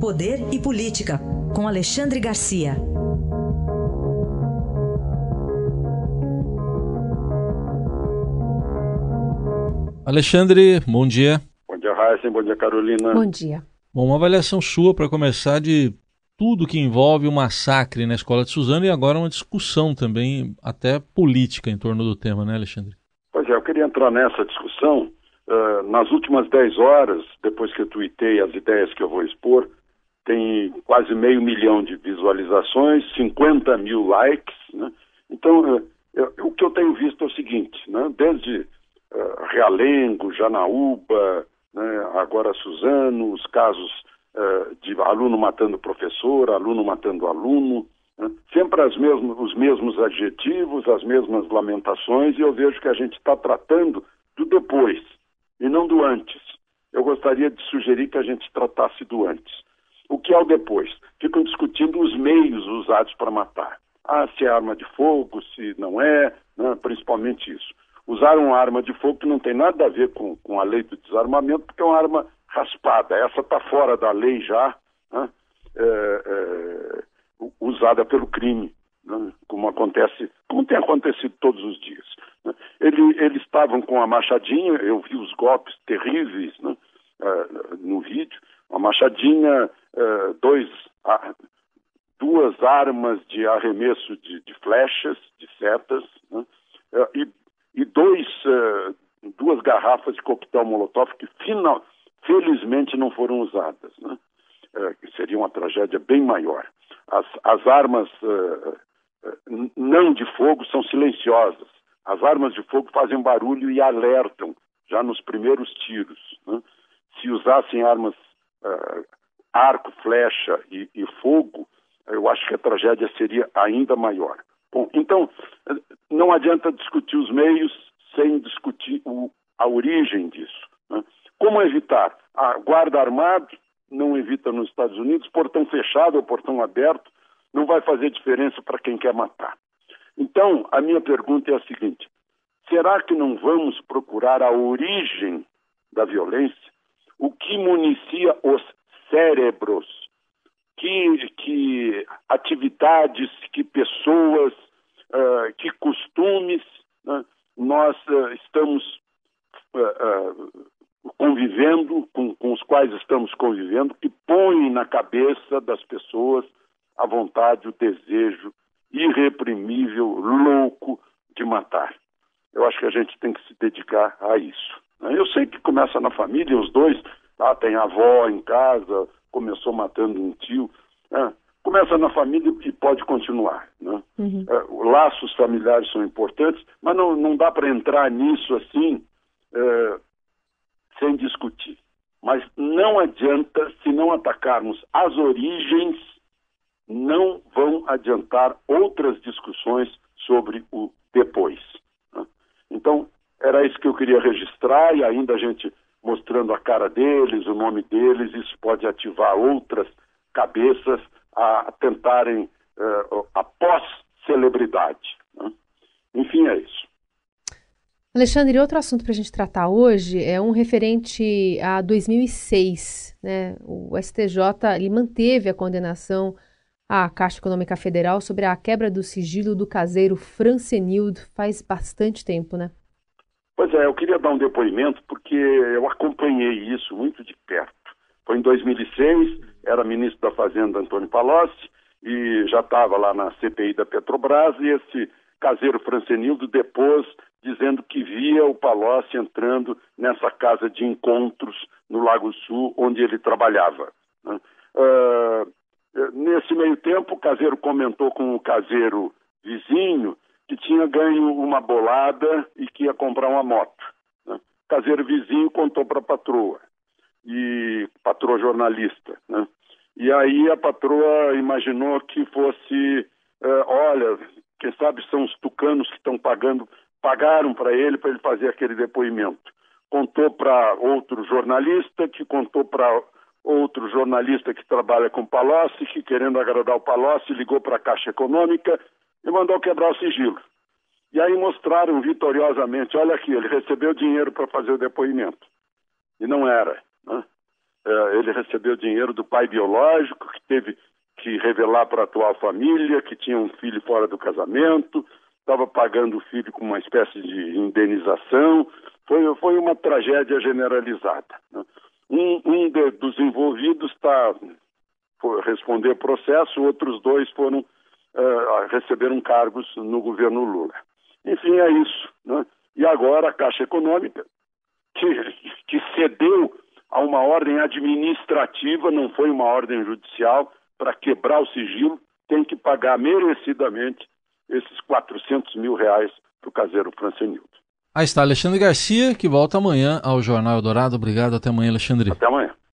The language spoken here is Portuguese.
Poder e Política, com Alexandre Garcia. Alexandre, bom dia. Bom dia, Raíssa. Bom dia, Carolina. Bom dia. Bom, uma avaliação sua para começar de tudo que envolve o massacre na escola de Suzano e agora uma discussão também, até política, em torno do tema, né, Alexandre? Pois é, eu queria entrar nessa discussão. Uh, nas últimas 10 horas, depois que eu tuitei as ideias que eu vou expor, quase meio milhão de visualizações, 50 mil likes. Né? Então, uh, eu, o que eu tenho visto é o seguinte: né? desde uh, Realengo, Janaúba, né? agora Suzano, os casos uh, de aluno matando professor, aluno matando aluno, né? sempre as mesmos, os mesmos adjetivos, as mesmas lamentações, e eu vejo que a gente está tratando do depois e não do antes. Eu gostaria de sugerir que a gente tratasse do antes. O que é o depois? Ficam discutindo os meios usados para matar. Ah, se é arma de fogo, se não é, né? principalmente isso usaram uma arma de fogo que não tem nada a ver com, com a lei do desarmamento, porque é uma arma raspada. Essa está fora da lei já, né? é, é, usada pelo crime, né? como acontece, como tem acontecido todos os dias. Né? Ele, eles estavam com a machadinha, eu vi os golpes terríveis né? é, no vídeo, machadinha, é, dois, duas armas de arremesso de, de flechas, de setas, né? É, e e dois, uh, duas garrafas de coquetel Molotov que final, felizmente não foram usadas, né? Que seria uma tragédia bem maior. As, as armas não de fogo são silenciosas. As armas de fogo fazem barulho e alertam já nos primeiros tiros. Né? Se usassem armas arco, flecha e, e fogo, eu acho que a tragédia seria ainda maior. Bom, então, não adianta discutir os meios sem discutir o, a origem disso. Né? Como evitar? A guarda armada não evita nos Estados Unidos, portão fechado ou portão aberto não vai fazer diferença para quem quer matar. Então, a minha pergunta é a seguinte: será que não vamos procurar a origem da violência? O que municia os cérebros? Que, que atividades, que pessoas, uh, que costumes né, nós uh, estamos uh, convivendo, com, com, os quais estamos convivendo, que põem na cabeça das pessoas a vontade, o desejo irreprimível, louco de matar. Eu acho que a gente tem que se dedicar a isso. Né? Eu sei que começa na família, os dois, ah, tem a avó em casa, começou matando um tio. Né? começa na família e pode continuar. Né? Uhum. É, laços familiares são importantes, mas não, não dá para entrar nisso assim é, sem discutir. Mas não adianta, se não atacarmos as origens, não vão adiantar outras discussões sobre o depois. Né? Então, era isso que eu queria registrar e ainda a gente mostrando a cara deles, o nome deles, isso pode ativar outras cabeças a tentarem uh, a pós-celebridade. Né? Enfim, é isso. Alexandre, outro assunto para a gente tratar hoje é um referente a 2006. Né? O STJ ele manteve a condenação à Caixa Econômica Federal sobre a quebra do sigilo do caseiro Francenildo faz bastante tempo, né? Pois é, eu queria dar um depoimento porque eu acompanhei isso muito de perto. Foi em 2006, era ministro da Fazenda Antônio Palocci e já estava lá na CPI da Petrobras e esse caseiro Francenildo depôs dizendo que via o Palocci entrando nessa casa de encontros no Lago Sul onde ele trabalhava. Uh, nesse meio tempo, o caseiro comentou com o caseiro vizinho que tinha ganho uma bolada e que ia comprar uma moto. Né? Caseiro vizinho contou para a patroa e patroa jornalista, né? E aí a patroa imaginou que fosse, uh, olha, quem sabe são os tucanos que estão pagando, pagaram para ele para ele fazer aquele depoimento. Contou para outro jornalista, que contou para outro jornalista que trabalha com Palocci, que querendo agradar o Palocci, ligou para a Caixa Econômica e mandou quebrar o sigilo. E aí mostraram vitoriosamente, olha aqui, ele recebeu dinheiro para fazer o depoimento. E não era. Né? Uh, ele recebeu dinheiro do pai biológico, que teve que revelar para a atual família que tinha um filho fora do casamento, estava pagando o filho com uma espécie de indenização. Foi, foi uma tragédia generalizada. Né? Um, um de, dos envolvidos está responder processo, outros dois foram uh, receberam cargos no governo Lula. Enfim, é isso. Né? E agora a Caixa Econômica, que, que cedeu a uma ordem administrativa, não foi uma ordem judicial, para quebrar o sigilo, tem que pagar merecidamente esses 400 mil reais para o caseiro Francenildo. Aí está Alexandre Garcia, que volta amanhã ao Jornal Eldorado. Obrigado, até amanhã, Alexandre. Até amanhã.